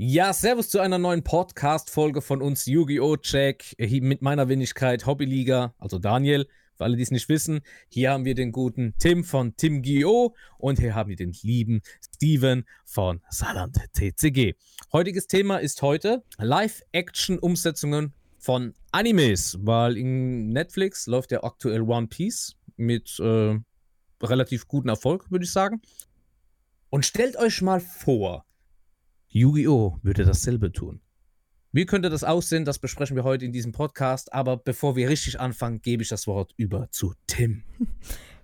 Ja, Servus zu einer neuen Podcast-Folge von uns Yu-Gi-Oh! Check mit meiner Wenigkeit Hobbyliga, also Daniel, für alle, die es nicht wissen. Hier haben wir den guten Tim von Tim Gio und hier haben wir den lieben Steven von Saarland TCG. Heutiges Thema ist heute Live-Action-Umsetzungen von Animes, weil in Netflix läuft ja aktuell One Piece mit äh, relativ gutem Erfolg, würde ich sagen. Und stellt euch mal vor, Yu-Gi-Oh! würde dasselbe tun. Wie könnte das aussehen? Das besprechen wir heute in diesem Podcast. Aber bevor wir richtig anfangen, gebe ich das Wort über zu Tim.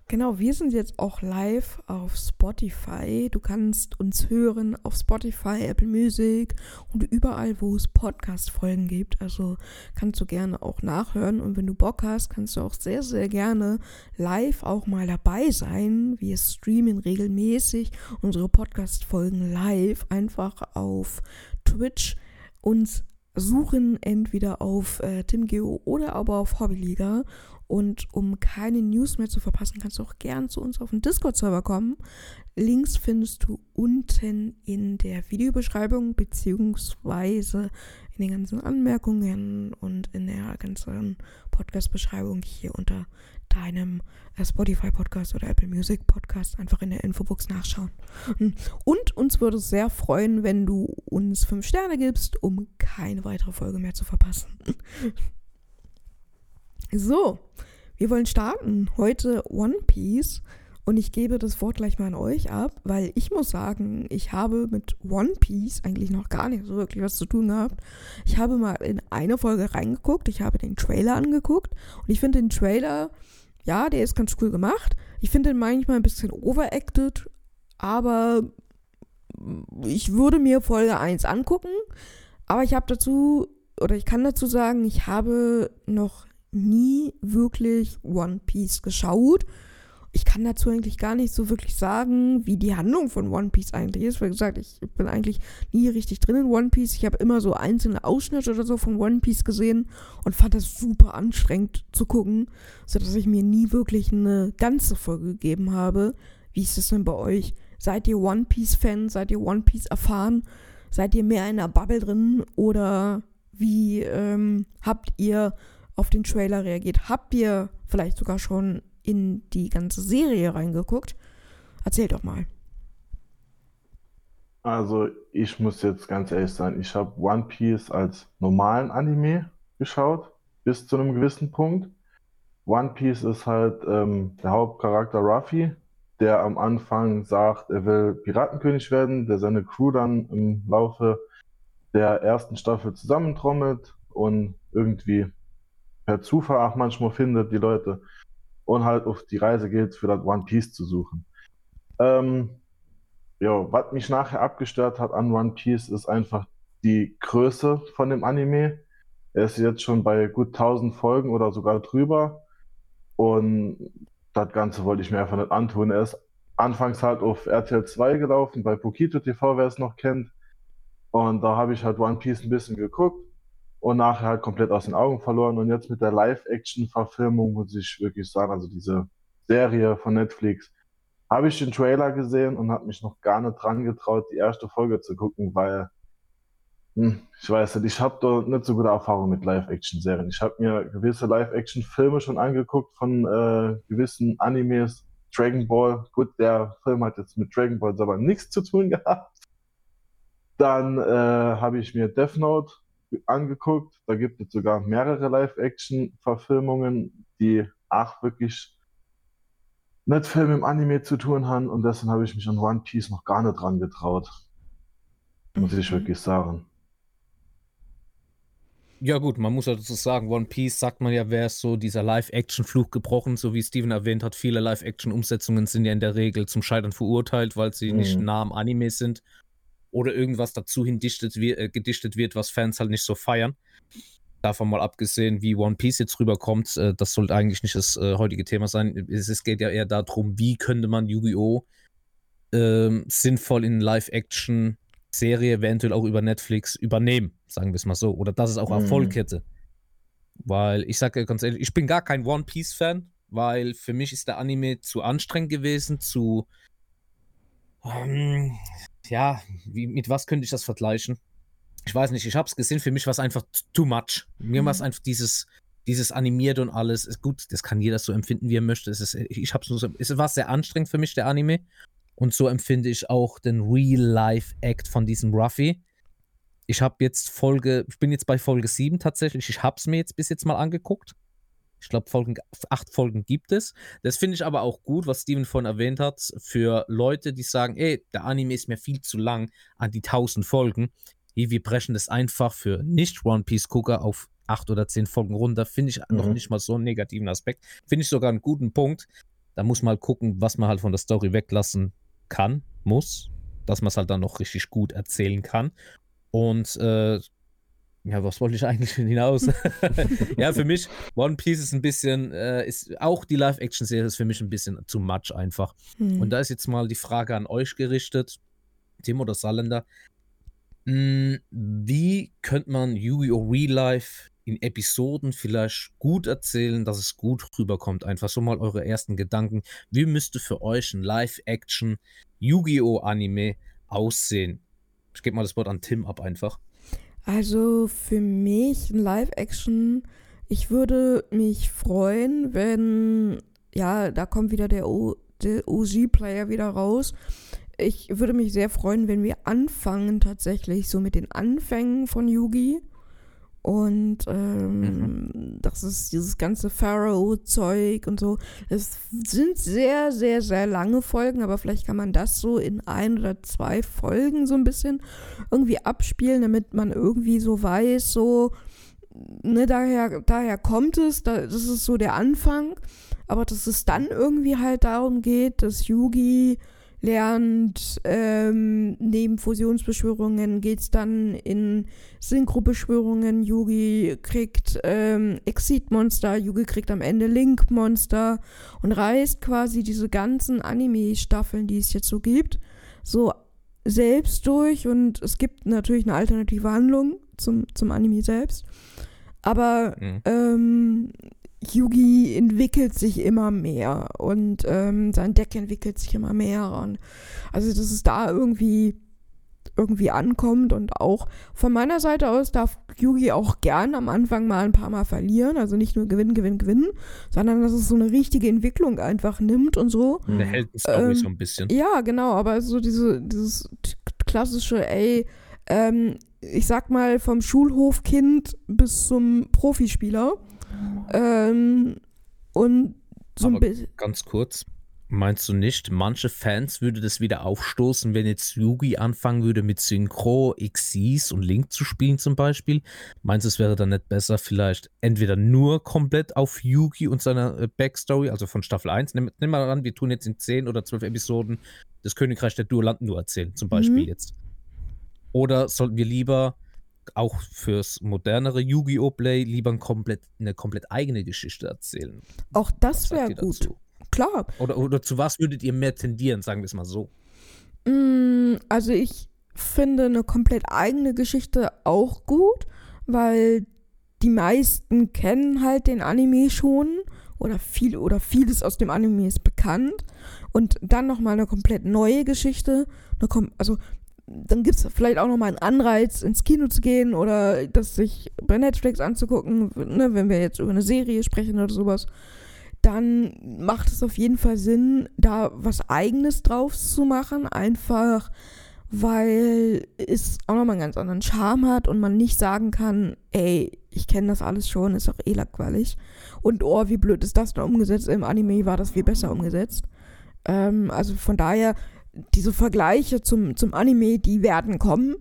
Genau, wir sind jetzt auch live auf Spotify. Du kannst uns hören auf Spotify, Apple Music und überall, wo es Podcast-Folgen gibt. Also kannst du gerne auch nachhören. Und wenn du Bock hast, kannst du auch sehr, sehr gerne live auch mal dabei sein. Wir streamen regelmäßig unsere Podcast-Folgen live einfach auf Twitch uns suchen entweder auf äh, TimGeo oder aber auf Hobbyliga und um keine News mehr zu verpassen, kannst du auch gern zu uns auf den Discord-Server kommen. Links findest du unten in der Videobeschreibung beziehungsweise in den ganzen Anmerkungen und in der ganzen Podcast-Beschreibung hier unter deinem äh, Spotify-Podcast oder Apple Music-Podcast einfach in der Infobox nachschauen. Und uns würde es sehr freuen, wenn du uns fünf Sterne gibst, um keine weitere Folge mehr zu verpassen. So, wir wollen starten. Heute One Piece. Und ich gebe das Wort gleich mal an euch ab, weil ich muss sagen, ich habe mit One Piece eigentlich noch gar nicht so wirklich was zu tun gehabt. Ich habe mal in eine Folge reingeguckt, ich habe den Trailer angeguckt und ich finde den Trailer, ja, der ist ganz cool gemacht. Ich finde den manchmal ein bisschen overacted, aber ich würde mir Folge 1 angucken. Aber ich habe dazu, oder ich kann dazu sagen, ich habe noch nie wirklich One Piece geschaut. Ich kann dazu eigentlich gar nicht so wirklich sagen, wie die Handlung von One Piece eigentlich ist. Wie gesagt, ich bin eigentlich nie richtig drin in One Piece. Ich habe immer so einzelne Ausschnitte oder so von One Piece gesehen und fand das super anstrengend zu gucken, sodass ich mir nie wirklich eine ganze Folge gegeben habe. Wie ist es denn bei euch? Seid ihr One Piece-Fan? Seid ihr One Piece erfahren? Seid ihr mehr in der Bubble drin? Oder wie ähm, habt ihr auf den Trailer reagiert? Habt ihr vielleicht sogar schon in die ganze Serie reingeguckt? Erzählt doch mal. Also, ich muss jetzt ganz ehrlich sein, ich habe One Piece als normalen Anime geschaut, bis zu einem gewissen Punkt. One Piece ist halt ähm, der Hauptcharakter Ruffy, der am Anfang sagt, er will Piratenkönig werden, der seine Crew dann im Laufe der ersten Staffel zusammentrommelt und irgendwie per Zufall auch manchmal findet, die Leute, und halt auf die Reise geht, für das One Piece zu suchen. Ähm, ja, was mich nachher abgestört hat an One Piece, ist einfach die Größe von dem Anime. Er ist jetzt schon bei gut 1000 Folgen oder sogar drüber. Und das Ganze wollte ich mir einfach nicht antun. Er ist anfangs halt auf RTL 2 gelaufen, bei Pokito TV, wer es noch kennt. Und da habe ich halt One Piece ein bisschen geguckt und nachher halt komplett aus den Augen verloren. Und jetzt mit der Live-Action-Verfilmung muss ich wirklich sagen, also diese Serie von Netflix, habe ich den Trailer gesehen und habe mich noch gar nicht dran getraut, die erste Folge zu gucken, weil hm, ich weiß nicht, ich habe da nicht so gute Erfahrungen mit Live-Action-Serien. Ich habe mir gewisse Live-Action-Filme schon angeguckt von äh, gewissen Animes. Dragon Ball, gut, der Film hat jetzt mit Dragon Ball aber nichts zu tun gehabt. Dann äh, habe ich mir Death Note angeguckt. Da gibt es sogar mehrere Live-Action-Verfilmungen, die auch wirklich nicht viel mit dem Anime zu tun haben. Und deswegen habe ich mich an One Piece noch gar nicht dran getraut. Muss mhm. ich wirklich sagen. Ja, gut, man muss ja dazu sagen, One Piece sagt man ja, wäre so dieser Live-Action-Fluch gebrochen, so wie Steven erwähnt hat. Viele Live-Action-Umsetzungen sind ja in der Regel zum Scheitern verurteilt, weil sie mhm. nicht nah am Anime sind oder irgendwas dazu hin dichtet, äh, gedichtet wird, was Fans halt nicht so feiern. Davon mal abgesehen, wie One Piece jetzt rüberkommt, äh, das sollte eigentlich nicht das äh, heutige Thema sein. Es, es, geht ja eher darum, wie könnte man Yu-Gi-Oh! Ähm, sinnvoll in Live-Action-Serie, eventuell auch über Netflix übernehmen, sagen wir es mal so. Oder dass es auch mhm. Erfolg hätte. Weil ich sage ganz ehrlich, ich bin gar kein One Piece-Fan, weil für mich ist der Anime zu anstrengend gewesen, zu ähm, ja, wie, mit was könnte ich das vergleichen? ich weiß nicht, ich habe es gesehen, für mich war es einfach too much. Mir Mhm. war es einfach dieses, dieses animiert und alles. Ist gut, das kann jeder so empfinden, wie er möchte. Es ist, ich hab's nur so, es war sehr anstrengend für mich, der Anime. Und so empfinde ich auch den Real-Life-Act von diesem Ruffy. Ich habe jetzt Folge, ich bin jetzt bei Folge 7 tatsächlich. Ich habe es mir jetzt bis jetzt mal angeguckt. Ich glaube, Folgen, acht Folgen gibt es. Das finde ich aber auch gut, was Steven vorhin erwähnt hat, für Leute, die sagen, ey, der Anime ist mir viel zu lang an die 1000 Folgen. Hey, wir brechen das einfach für nicht One Piece Gucker auf acht oder zehn Folgen runter. Finde ich noch Mhm. nicht mal so einen negativen Aspekt. Finde ich sogar einen guten Punkt. Da muss man halt gucken, was man halt von der Story weglassen kann, muss, dass man es halt dann noch richtig gut erzählen kann. Und äh, ja, was wollte ich eigentlich hinaus? ja, für mich, One Piece ist ein bisschen, äh, ist auch die Live-Action-Serie ist für mich ein bisschen zu much einfach. Hm. Und da ist jetzt mal die Frage an euch gerichtet, Tim oder Saarländer. Mm, Wie könnte man Yu-Gi-Oh! Real Life in Episoden vielleicht gut erzählen, dass es gut rüberkommt? Einfach so mal eure ersten Gedanken. Wie müsste für euch ein Live-Action Yu-Gi-Oh! Anime aussehen? Ich gebe mal das Wort an Tim ab einfach. Also für mich ein Live-Action, ich würde mich freuen, wenn, ja, da kommt wieder der, der OG-Player wieder raus. Ich würde mich sehr freuen, wenn wir anfangen tatsächlich so mit den Anfängen von Yugi. Und ähm, das ist dieses ganze Pharaoh-Zeug und so. Es sind sehr, sehr, sehr lange Folgen, aber vielleicht kann man das so in ein oder zwei Folgen so ein bisschen irgendwie abspielen, damit man irgendwie so weiß, so, ne, daher, daher kommt es, da, das ist so der Anfang, aber dass es dann irgendwie halt darum geht, dass Yugi lernt, ähm, neben Fusionsbeschwörungen geht es dann in Synchrobeschwörungen. Yugi kriegt ähm, Exit-Monster, Yugi kriegt am Ende Link-Monster und reist quasi diese ganzen Anime-Staffeln, die es jetzt so gibt, so selbst durch und es gibt natürlich eine alternative Handlung zum, zum Anime selbst. Aber Mhm. ähm, Yugi entwickelt sich immer mehr und ähm, sein Deck entwickelt sich immer mehr. Und also, dass es da irgendwie irgendwie ankommt und auch von meiner Seite aus darf Yugi auch gern am Anfang mal ein paar Mal verlieren, also nicht nur gewinnen, gewinnen, gewinnen, sondern dass es so eine richtige Entwicklung einfach nimmt und so. Eine Mhm. Heldenstory Ähm, so ein bisschen. Ja, genau, aber so diese, dieses klassische, ey, ähm, ich sag mal, vom Schulhofkind bis zum Profispieler. Ähm, und so ein bisschen. Ganz kurz. Meinst du nicht, manche Fans würde das wieder aufstoßen, wenn jetzt Yugi anfangen würde mit Synchro, Xyz und Link zu spielen zum Beispiel? Meinst du, es wäre dann nicht besser, vielleicht entweder nur komplett auf Yugi und seiner äh, Backstory, also von Staffel 1, nimm, nimm mal an, wir tun jetzt in 10 oder 12 Episoden das Königreich der Duellanten nur erzählen, zum Beispiel Mhm. jetzt. Oder sollten wir lieber auch fürs modernere Yu-Gi-Oh! Play lieber ein komplett, eine komplett eigene Geschichte erzählen? Auch das wäre gut. dazu? Klar. Oder, oder zu was würdet ihr mehr tendieren, sagen wir es mal so? Mm, Also ich finde eine komplett eigene Geschichte auch gut, weil die meisten kennen halt den Anime schon oder viel oder vieles aus dem Anime ist bekannt und dann noch mal eine komplett neue Geschichte, eine kom also dann gibt es vielleicht auch noch mal einen Anreiz ins Kino zu gehen oder das sich bei Netflix anzugucken, ne, wenn wir jetzt über eine Serie sprechen oder sowas dann macht es auf jeden Fall Sinn, da was Eigenes drauf zu machen. Einfach, weil es auch nochmal einen ganz anderen Charme hat und man nicht sagen kann, ey, ich kenne das alles schon, ist doch eh langweilig. Und oh, wie blöd ist das denn umgesetzt? Im Anime war das viel besser umgesetzt. Ähm, also von daher, diese Vergleiche zum, zum Anime, die werden kommen,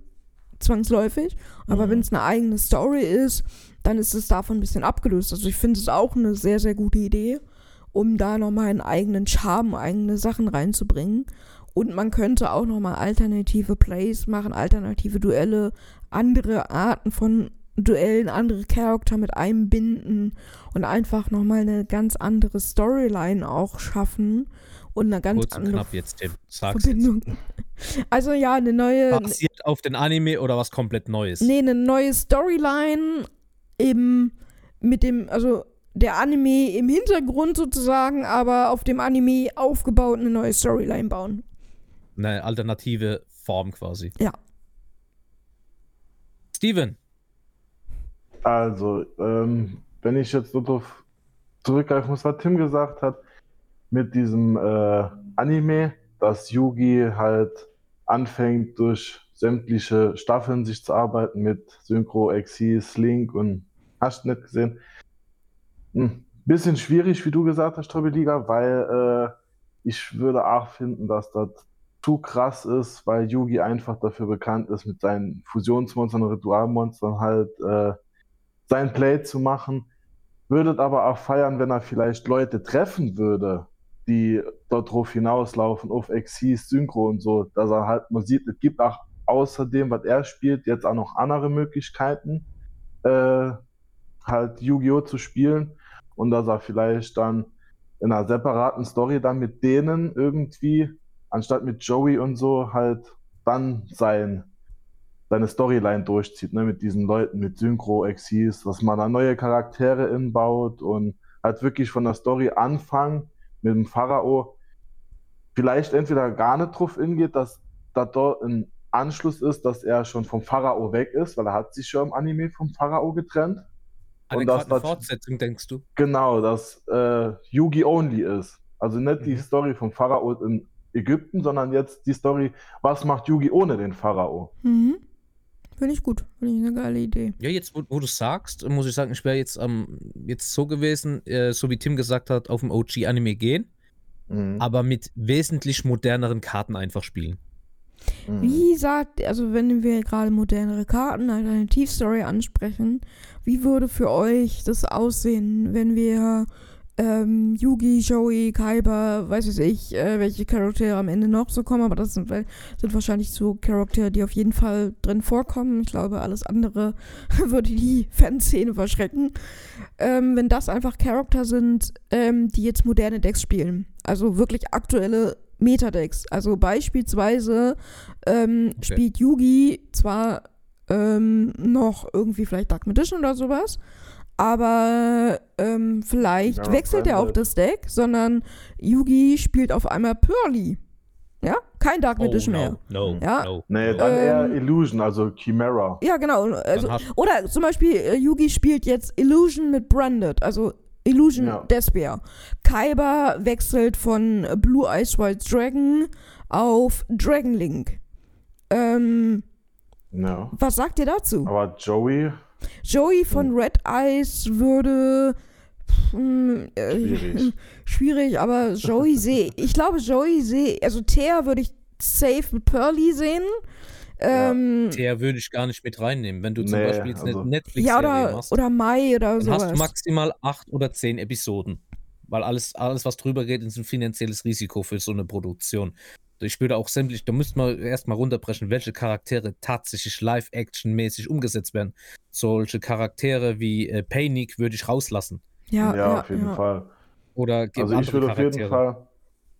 zwangsläufig. Aber Mhm. wenn es eine eigene Story ist, dann ist es davon ein bisschen abgelöst. Also ich finde es auch eine sehr, sehr gute Idee, um da nochmal einen eigenen Charme, eigene Sachen reinzubringen. Und man könnte auch nochmal alternative Plays machen, alternative Duelle, andere Arten von Duellen, andere Charakter mit einbinden und einfach nochmal eine ganz andere Storyline auch schaffen und eine ganz Kurz und andere knapp jetzt, Tim. Sag's jetzt. Verbindung. Also ja, eine neue, Basiert auf den Anime oder was komplett Neues? Nee, eine neue Storyline eben mit dem, also der Anime im Hintergrund sozusagen, aber auf dem Anime aufgebaut eine neue Storyline bauen. Eine alternative Form quasi. Ja. Steven. Also, ähm, wenn ich jetzt nur darauf zurückgreifen muss, was Tim gesagt hat, mit diesem äh, Anime, dass Yugi halt anfängt, durch sämtliche Staffeln sich zu arbeiten mit Synchro, Exis, Link und hast nicht gesehen. Hm, bisschen schwierig, wie du gesagt hast, Liga, weil äh, ich würde auch finden, dass das zu krass ist, weil Yugi einfach dafür bekannt ist, mit seinen Fusionsmonstern und Ritualmonstern halt äh, sein Play zu machen. Würdet aber auch feiern, wenn er vielleicht Leute treffen würde, die dort drauf hinauslaufen, auf Exis, Synchro und so, dass er halt man sieht, es gibt auch außerdem, was er spielt, jetzt auch noch andere Möglichkeiten, äh, halt Yu-Gi-Oh! zu spielen und dass er vielleicht dann in einer separaten Story dann mit denen irgendwie, anstatt mit Joey und so, halt dann sein, seine Storyline durchzieht, ne, mit diesen Leuten, mit Synchro, Exis, dass man da neue Charaktere inbaut und halt wirklich von der Story anfangen mit dem Pharao, vielleicht entweder gar nicht drauf hingeht, dass da dort ein Anschluss ist, dass er schon vom Pharao weg ist, weil er hat sich schon im Anime vom Pharao getrennt. Eine Und dass das- Fortsetzung, denkst du? Genau, dass äh, Yugi only ist. Also nicht die Mhm. Story vom Pharao in Ägypten, sondern jetzt die Story, was macht Yugi ohne den Pharao? Mhm. Finde ich gut. Finde ich eine geile Idee. Ja, jetzt, wo, wo du sagst, muss ich sagen, ich wäre jetzt, ähm, jetzt so gewesen, äh, so wie Tim gesagt hat, auf dem OG-Anime gehen, Mhm. aber mit wesentlich moderneren Karten einfach spielen. Mhm. Wie sagt, also wenn wir gerade modernere Karten, eine Alternativstory ansprechen, wie würde für euch das aussehen, wenn wir ähm, Yugi, Joey, Kaiba, weiß was ich, äh, welche Charaktere am Ende noch so kommen, aber das sind, sind wahrscheinlich so Charaktere, die auf jeden Fall drin vorkommen. Ich glaube, alles andere würde die Fanszene verschrecken. Ähm, wenn das einfach Charakter sind, ähm, die jetzt moderne Decks spielen. Also wirklich aktuelle Metadecks. Also beispielsweise ähm, Okay. spielt Yugi zwar ähm, noch irgendwie vielleicht Dark Magician oder sowas, aber ähm, vielleicht Ja, wechselt er auch das Deck, sondern Yugi spielt auf einmal Pearly. Ja, kein Dark Oh, Magician mehr. no, no, Ja. no. Nee, no. dann eher Ähm, Illusion, also Chimera. Ja, genau. Also, oder zum Beispiel äh, Yugi spielt jetzt Illusion mit Branded, also Illusion Ja. Despair. Kaiba wechselt von Blue Eyes White Dragon auf Dragon Link. Ähm, Ja. was sagt ihr dazu? Aber Joey, Joey von Red Eyes würde. Hm, äh, Schwierig. schwierig, aber Joey sehe. Ich glaube, Joey sehe. Also, Thea würde ich safe mit Pearly sehen. Ähm, Der würde ich gar nicht mit reinnehmen. Wenn du zum Nee, Beispiel jetzt also- eine Netflix-Serie ja, oder, machst, oder Mai oder dann hast du sowas. maximal acht oder zehn Episoden. Weil alles, alles, was drüber geht, ist ein finanzielles Risiko für so eine Produktion. Ich würde auch sämtlich, da müsste man erstmal runterbrechen, welche Charaktere tatsächlich live-action-mäßig umgesetzt werden. Solche Charaktere wie äh, Paynick würde ich rauslassen. Ja, ja, ja, auf jeden ja. Fall. Oder Also ich würde auf jeden. Fall,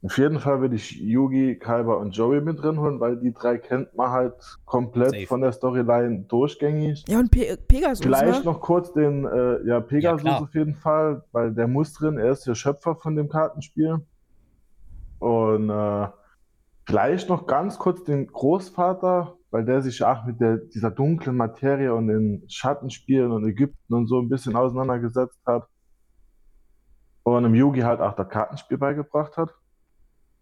auf jeden Fall würde ich Yugi, Kaiba und Joey mit drin holen, weil die drei kennt man halt komplett Safe. von der Storyline durchgängig. Ja, und Pe Pegasus, Vielleicht ne? noch kurz den, äh, ja, Pegasus klar. auf jeden Fall, weil der muss drin, er ist der Schöpfer von dem Kartenspiel. Und äh, vielleicht noch ganz kurz den Großvater, weil der sich auch mit der, dieser dunklen Materie und den Schattenspielen und Ägypten und so ein bisschen auseinandergesetzt hat. Und im Yugi halt auch das Kartenspiel beigebracht hat.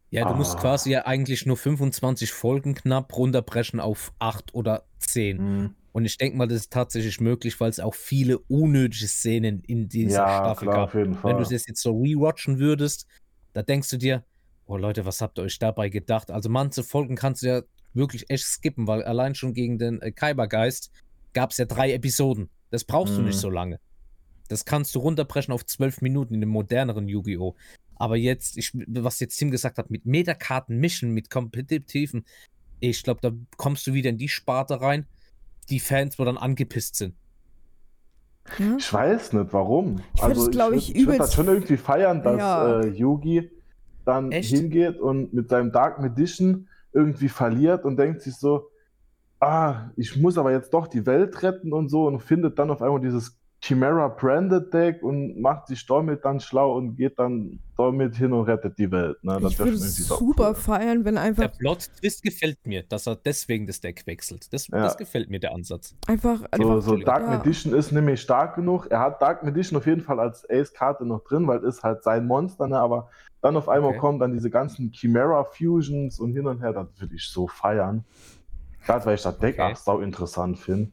Ja, du musst Ah. quasi ja eigentlich nur 25 Folgen knapp runterbrechen auf 8 oder 10. Und ich denke mal, das ist tatsächlich möglich, weil es auch viele unnötige Szenen in dieser Ja, Staffel klar, gab. auf jeden Fall. Wenn du das jetzt so rewatchen würdest, da denkst du dir, oh Leute, was habt ihr euch dabei gedacht? Also manche Folgen kannst du ja wirklich echt skippen, weil allein schon gegen den äh, Kaibergeist gab es ja drei Episoden. Das brauchst du Mhm. nicht so lange. Das kannst du runterbrechen auf zwölf Minuten in dem moderneren Yu-Gi-Oh! Aber jetzt, ich, was jetzt Tim gesagt hat, mit Metakarten mischen, mit kompetitiven, ich glaube, da kommst du wieder in die Sparte rein, die Fans, wo dann angepisst sind. Ja. Ich weiß nicht, warum. Ich glaub würd- ich, ich würd übelst- das schon irgendwie feiern, dass Ja. äh, Yugi dann Echt? hingeht und mit seinem Dark Magician irgendwie verliert und denkt sich so, ah, ich muss aber jetzt doch die Welt retten und so und findet dann auf einmal dieses Chimera Branded Deck und macht sich damit dann schlau und geht dann damit hin und rettet die Welt. Ne? ich würde super cool. feiern, wenn einfach. Der Plot-Twist gefällt mir, dass er deswegen das Deck wechselt. Das, ja. das gefällt mir, der Ansatz. Einfach. einfach so, so Dark ja. Edition ist nämlich stark genug. Er hat Dark Edition auf jeden Fall als Ace-Karte noch drin, weil es halt sein Monster, ne? aber dann auf einmal okay. kommen dann diese ganzen Chimera Fusions und hin und her. Das würde ich so feiern. Gerade weil ich das Deck okay. auch sau interessant finde.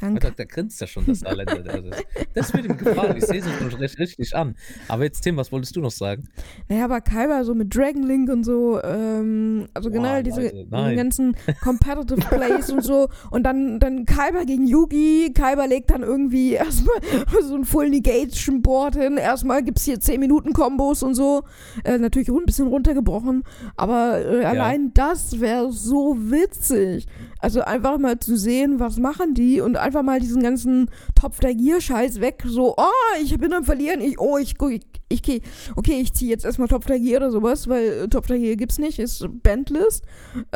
Danke. Da, da grinst ja schon das Saarländer. Das, das wird ihm gefallen. Ich sehe es schon richtig an. Aber jetzt, Tim, was wolltest du noch sagen? Naja, aber Kaiba so mit Dragon Link und so, ähm, also genau Boah, diese, diese, ganzen Competitive Plays und so. Und dann, dann Kaiba gegen Yugi. Kaiba legt dann irgendwie erstmal so ein Full Negation Board hin. Erstmal gibt es hier 10 Minuten Kombos und so. Äh, natürlich ein bisschen runtergebrochen. Aber äh, ja. allein das wäre so witzig. Also einfach mal zu sehen, was machen die und einfach mal diesen ganzen Topf der Gier-Scheiß weg. So, oh, ich bin am Verlieren. Ich, oh, ich, ich, ich okay, okay, ich ziehe jetzt erstmal Topf der Gier oder sowas, weil äh, Topf der Gier gibt's nicht, ist Bandlist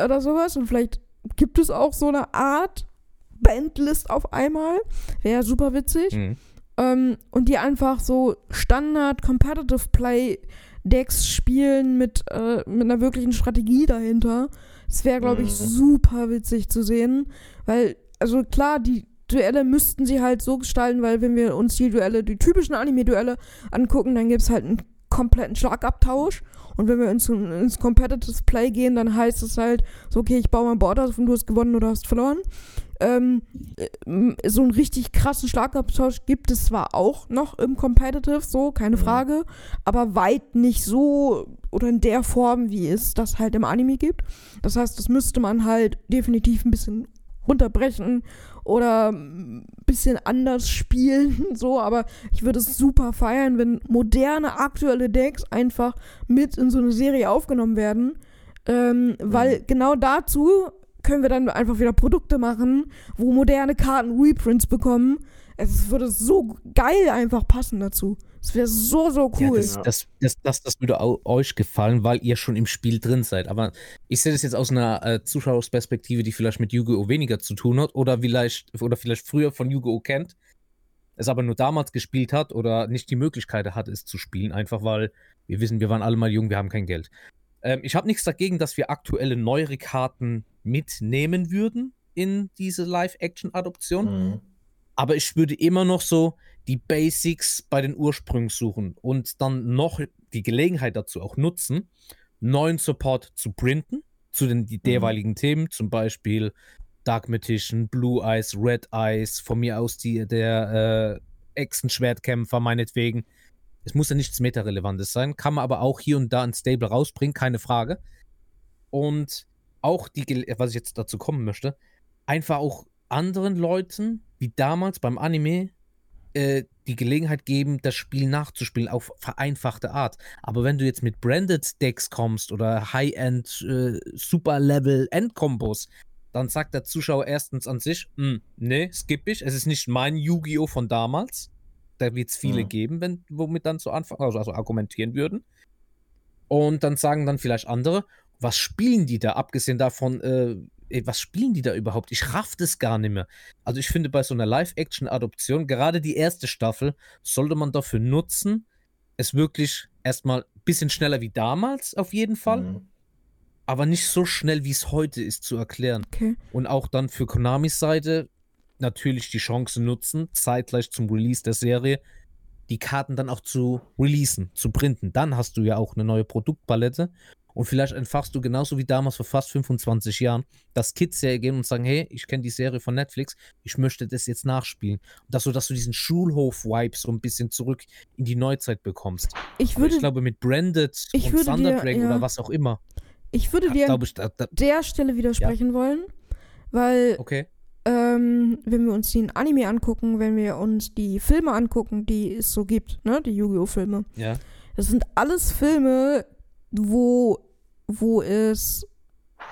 oder sowas. Und vielleicht gibt es auch so eine Art Bandlist auf einmal. Wäre super witzig. Mhm. Ähm, und die einfach so Standard Competitive Play Decks spielen mit, äh, mit einer wirklichen Strategie dahinter. Das wäre, glaube ich, mhm. super witzig zu sehen. Weil, also klar, die Duelle müssten sie halt so gestalten, weil wenn wir uns die Duelle, die typischen Anime-Duelle angucken, dann gibt es halt einen kompletten Schlagabtausch. Und wenn wir ins, ins Competitive Play gehen, dann heißt es halt so, okay, ich baue mein Board aus und du hast gewonnen oder hast verloren. Ähm, äh, so einen richtig krassen Schlagabtausch gibt es zwar auch noch im Competitive, so, keine. Frage, aber weit nicht so oder in der Form, wie es das halt im Anime gibt. Das heißt, das müsste man halt definitiv ein bisschen runterbrechen oder ein bisschen anders spielen, so, aber ich würde es super feiern, wenn moderne, aktuelle Decks einfach mit in so eine Serie aufgenommen werden, ähm, weil mhm. genau dazu können wir dann einfach wieder Produkte machen, wo moderne Karten Reprints bekommen. Es würde so geil einfach passen dazu. Es wäre so, so cool. Ja, das, das, das, das, würde euch gefallen, weil ihr schon im Spiel drin seid. Aber ich sehe das jetzt aus einer äh, Zuschauersperspektive, die vielleicht mit Yu-Gi-Oh! weniger zu tun hat oder vielleicht, oder vielleicht früher von Yu-Gi-Oh! kennt, es aber nur damals gespielt hat oder nicht die Möglichkeit hat, es zu spielen, einfach weil wir wissen, wir waren alle mal jung, wir haben kein Geld. Ähm, ich habe nichts dagegen, dass wir aktuelle neuere Karten mitnehmen würden in diese Live-Action-Adoption. Mhm. Aber ich würde immer noch so die Basics bei den Ursprüngen suchen und dann noch die Gelegenheit dazu auch nutzen, neuen Support zu printen zu den jeweiligen mhm. Themen, zum Beispiel Dark Magician, Blue Eyes, Red Eyes, von mir aus die, der äh, Echsenschwertkämpfer meinetwegen. Es muss ja nichts Meta-Relevantes sein, kann man aber auch hier und da ein Stable rausbringen, keine Frage. Und auch die, was ich jetzt dazu kommen möchte, einfach auch anderen Leuten, wie damals beim Anime, äh, die Gelegenheit geben, das Spiel nachzuspielen auf vereinfachte Art. Aber wenn du jetzt mit Branded Decks kommst oder High-End, äh, Super-Level-End-Kombos, dann sagt der Zuschauer erstens an sich, hm, nee, skipp ich, es ist nicht mein Yu-Gi-Oh! von damals. Da wird es viele mhm. geben, wenn, womit dann zu Anfang, also, also argumentieren würden. Und dann sagen dann vielleicht andere, was spielen die da, abgesehen davon, äh, ey, was spielen die da überhaupt? Ich raff das gar nicht mehr. Also ich finde, bei so einer Live-Action-Adoption, gerade die erste Staffel, sollte man dafür nutzen, es wirklich erstmal ein bisschen schneller wie damals, auf jeden Fall. Mhm. Aber nicht so schnell, wie es heute ist, zu erklären. Okay. Und auch dann für Konamis Seite natürlich die Chance nutzen, zeitgleich zum Release der Serie, die Karten dann auch zu releasen, zu printen. Dann hast du ja auch eine neue Produktpalette und vielleicht entfachst du genauso wie damals vor fast 25 Jahren, dass Kids hergehen und sagen, hey, ich kenne die Serie von Netflix, ich möchte das jetzt nachspielen. Und dass du, dass du diesen Schulhof-Vibe so ein bisschen zurück in die Neuzeit bekommst. Ich, würde, ich glaube, mit Branded und Thunder Dragon ja, oder was auch immer. Ich würde dir an ich, da, da, der Stelle widersprechen ja. wollen, weil okay. ähm, wenn wir uns den Anime angucken, wenn wir uns die Filme angucken, die es so gibt, ne, die Yu-Gi-Oh! Filme. Ja. Das sind alles Filme, wo, wo es,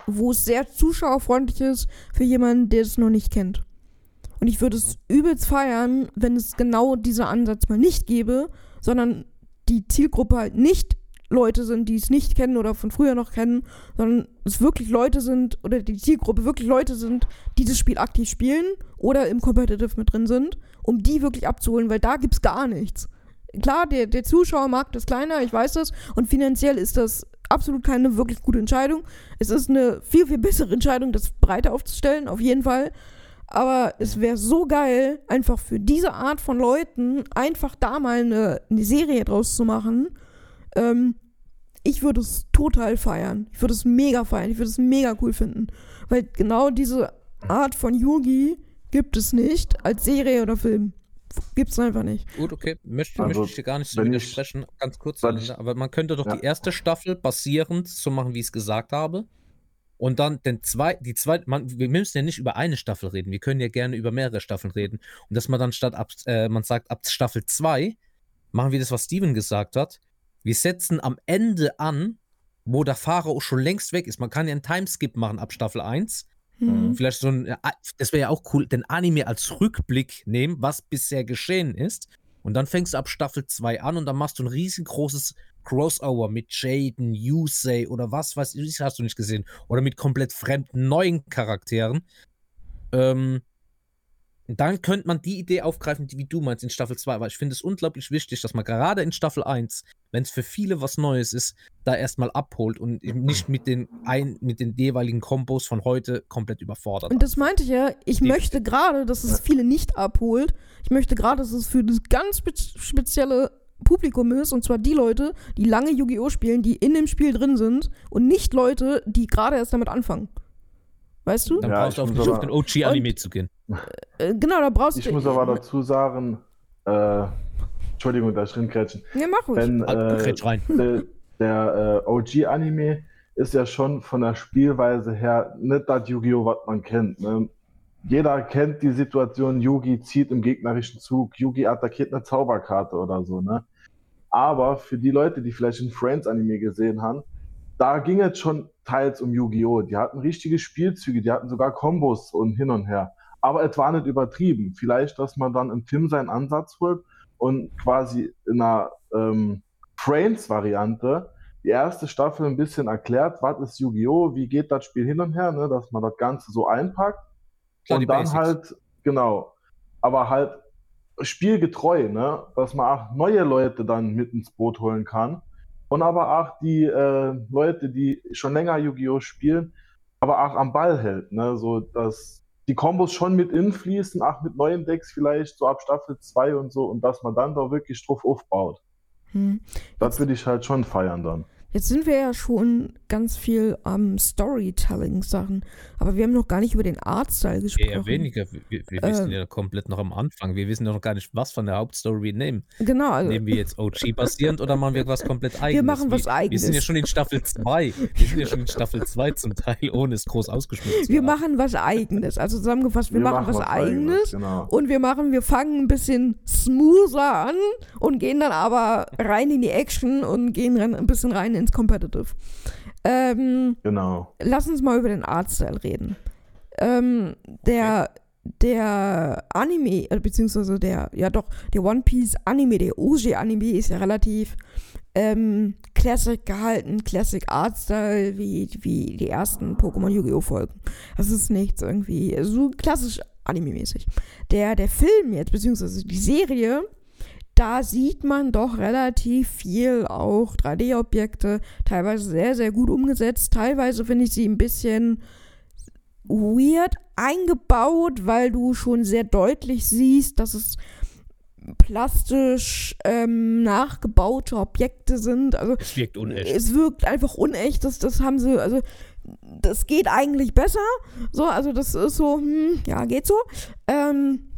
wo es sehr zuschauerfreundlich ist für jemanden, der es noch nicht kennt. Und ich würde es übelst feiern, wenn es genau dieser Ansatz mal nicht gäbe, sondern die Zielgruppe halt nicht Leute sind, die es nicht kennen oder von früher noch kennen, sondern es wirklich Leute sind oder die Zielgruppe wirklich Leute sind, die das Spiel aktiv spielen oder im Competitive mit drin sind, um die wirklich abzuholen, weil da gibt's gar nichts. Klar, der, der Zuschauermarkt ist kleiner, ich weiß das, und finanziell ist das absolut keine wirklich gute Entscheidung. Es ist eine viel, viel bessere Entscheidung, das breiter aufzustellen, auf jeden Fall. Aber es wäre so geil, einfach für diese Art von Leuten einfach da mal eine, eine Serie draus zu machen. Ähm, ich würde es total feiern. Ich würde es mega feiern. Ich würde es mega cool finden. Weil genau diese Art von Yugi gibt es nicht als Serie oder Film. Gibt es einfach nicht. Gut, okay. Möchte, Also, möchte ich dir gar nicht so wenn ich- widersprechen. Ganz kurz, ich- aber man könnte doch Ja. die erste Staffel basierend so machen, wie ich es gesagt habe. Und dann den zwei, die zweite, man, wir müssen ja nicht über eine Staffel reden, wir können ja gerne über mehrere Staffeln reden. Und dass man dann statt ab, äh, man sagt, ab Staffel 2 machen wir das, was Steven gesagt hat. Wir setzen am Ende an, wo der Fahrer auch schon längst weg ist. Man kann ja einen Timeskip machen ab Staffel 1. Hm. Vielleicht so ein, äh, das wäre ja auch cool, den Anime als Rückblick nehmen, was bisher geschehen ist. Und dann fängst du ab Staffel 2 an und dann machst du ein riesengroßes Crossover mit Jaden, Yusei oder was weiß ich, hast du nicht gesehen. Oder mit komplett fremden neuen Charakteren. Ähm, dann könnte man die Idee aufgreifen, die wie du meinst in Staffel 2, weil ich finde es unglaublich wichtig, dass man gerade in Staffel 1, wenn es für viele was Neues ist, da erstmal abholt und eben nicht mit den, ein, mit den jeweiligen Kombos von heute komplett überfordert. Und das meinte ich ja, ich Die- möchte gerade, dass es viele nicht abholt. Ich möchte gerade, dass es für das ganz spe spezielle Publikum ist, und zwar die Leute, die lange Yu-Gi-Oh! spielen, die in dem Spiel drin sind und nicht Leute, die gerade erst damit anfangen. Weißt du? Dann Ja, brauchst du muss nicht auf den OG-Anime zu gehen. Äh, genau, da brauchst du. Ich muss aber dazu sagen, äh, Entschuldigung, dass ich rinkrätschen. Ja, mach ruhig. Wenn Ah, äh, rein. der, der äh, OG-Anime ist ja schon von der Spielweise her nicht das Yu-Gi-Oh!, was man kennt. Ne? Jeder kennt die Situation, Yugi zieht im gegnerischen Zug, Yugi attackiert eine Zauberkarte oder so. Ne? Aber für die Leute, die vielleicht ein Friends-Anime gesehen haben, da ging es schon teils um Yu-Gi-Oh! Die hatten richtige Spielzüge, die hatten sogar Kombos und hin und her. Aber es war nicht übertrieben. Vielleicht, dass man dann im Tim seinen Ansatz holt und quasi in einer ähm, Frames-Variante die erste Staffel ein bisschen erklärt, was ist Yu-Gi-Oh!, wie geht das Spiel hin und her, ne, dass man das Ganze so einpackt. Klar, und dann Basics. halt, genau, aber halt spielgetreu, ne, dass man auch neue Leute dann mit ins Boot holen kann. Und aber auch die äh, Leute, die schon länger Yu-Gi-Oh! spielen, aber auch am Ball hält, ne, so dass die Kombos schon mit infließen, auch mit neuen Decks vielleicht, so ab Staffel 2 und so, und dass man dann da wirklich drauf aufbaut. Hm. Das würde ich halt schon feiern dann. Jetzt sind wir ja schon ganz viel am Storytelling-Sachen, aber wir haben noch gar nicht über den Artstyle gesprochen. Eher weniger. Wir, wir, wir Ähm. wissen ja komplett noch am Anfang. Wir wissen ja noch gar nicht, was von der Hauptstory wir nehmen. Genau, also Nehmen wir jetzt OG-basierend oder machen wir was komplett eigenes? machen was wir, Wir Eigenes. sind ja schon in Staffel 2. Wir sind ja schon in Staffel 2 zum Teil, ohne es groß ausgeschmückt zu wir haben. machen was Eigenes. Also zusammengefasst, wir, machen, was Eigenes. Genau. Und wir machen, wir fangen ein bisschen smoother an und gehen dann aber rein in die Action und gehen dann ein bisschen rein ins Competitive. Ähm, Genau. lass uns mal über den Artstyle reden. Ähm, der, der Anime, äh, beziehungsweise der, ja doch, der One Piece Anime, der OG Anime ist ja relativ ähm, Classic gehalten, Classic Artstyle, wie, wie die ersten Pokémon Yu-Gi-Oh! Folgen. Das ist nichts irgendwie, so klassisch Anime-mäßig. Der, der Film jetzt, beziehungsweise die Serie, da sieht man doch relativ viel auch 3D-Objekte, teilweise sehr, sehr gut umgesetzt. Teilweise finde ich sie ein bisschen weird eingebaut, weil du schon sehr deutlich siehst, dass es plastisch ähm, nachgebaute Objekte sind. Also Es wirkt unecht. es wirkt einfach unecht. Das, das haben sie, also das geht eigentlich besser. So, also das ist so, hm, ja, geht so. Ähm,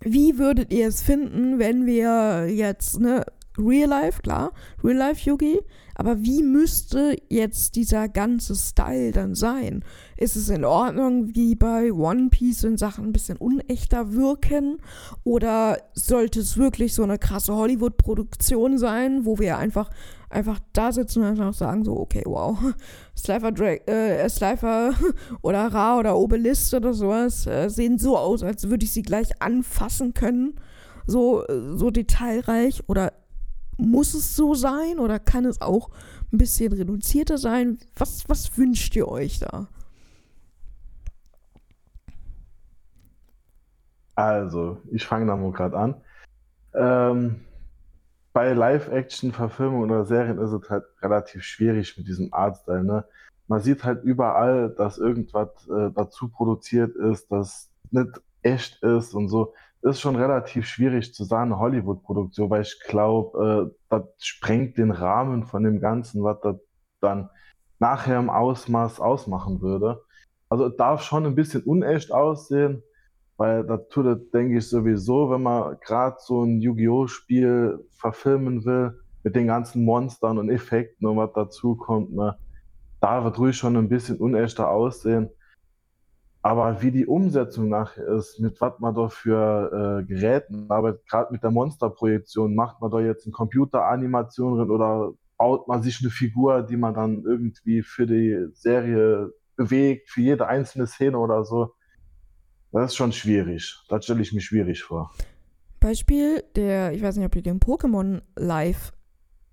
wie würdet ihr es finden, wenn wir jetzt, ne, Real Life, klar, Real Life Yugi, aber wie müsste jetzt dieser ganze Style dann sein? Ist es in Ordnung, wie bei One Piece, wenn Sachen ein bisschen unechter wirken? Oder sollte es wirklich so eine krasse Hollywood-Produktion sein, wo wir einfach, einfach da sitzen und einfach sagen, so, okay, wow, Slifer, Dra äh, Slifer oder Ra oder Obelist oder sowas äh, sehen so aus, als würde ich sie gleich anfassen können. So, äh, so detailreich oder muss es so sein oder kann es auch ein bisschen reduzierter sein? Was, was wünscht ihr euch da? Also, ich fange da mal gerade an. Ähm, bei Live-Action-Verfilmungen oder Serien ist es halt relativ schwierig mit diesem Artstyle. Ne? Man sieht halt überall, dass irgendwas äh, dazu produziert ist, das nicht echt ist und so. Ist schon relativ schwierig zu sagen, Hollywood-Produktion, weil ich glaube, äh, das sprengt den Rahmen von dem Ganzen, was das dann nachher im Ausmaß ausmachen würde. Also es darf schon ein bisschen unecht aussehen, weil das tut das, denke ich, sowieso, wenn man gerade so ein Yu-Gi-Oh! Spiel verfilmen will, mit den ganzen Monstern und Effekten und was dazu kommt, ne, da wird ruhig schon ein bisschen unechter aussehen. Aber wie die Umsetzung nachher ist, mit was man da für äh, Geräten arbeitet, gerade mit der Monsterprojektion, macht man da jetzt eine Computeranimation drin oder baut man sich eine Figur, die man dann irgendwie für die Serie bewegt, für jede einzelne Szene oder so. Das ist schon schwierig. Das stelle ich mir schwierig vor. Beispiel der, ich weiß nicht, ob ihr den Pokémon Live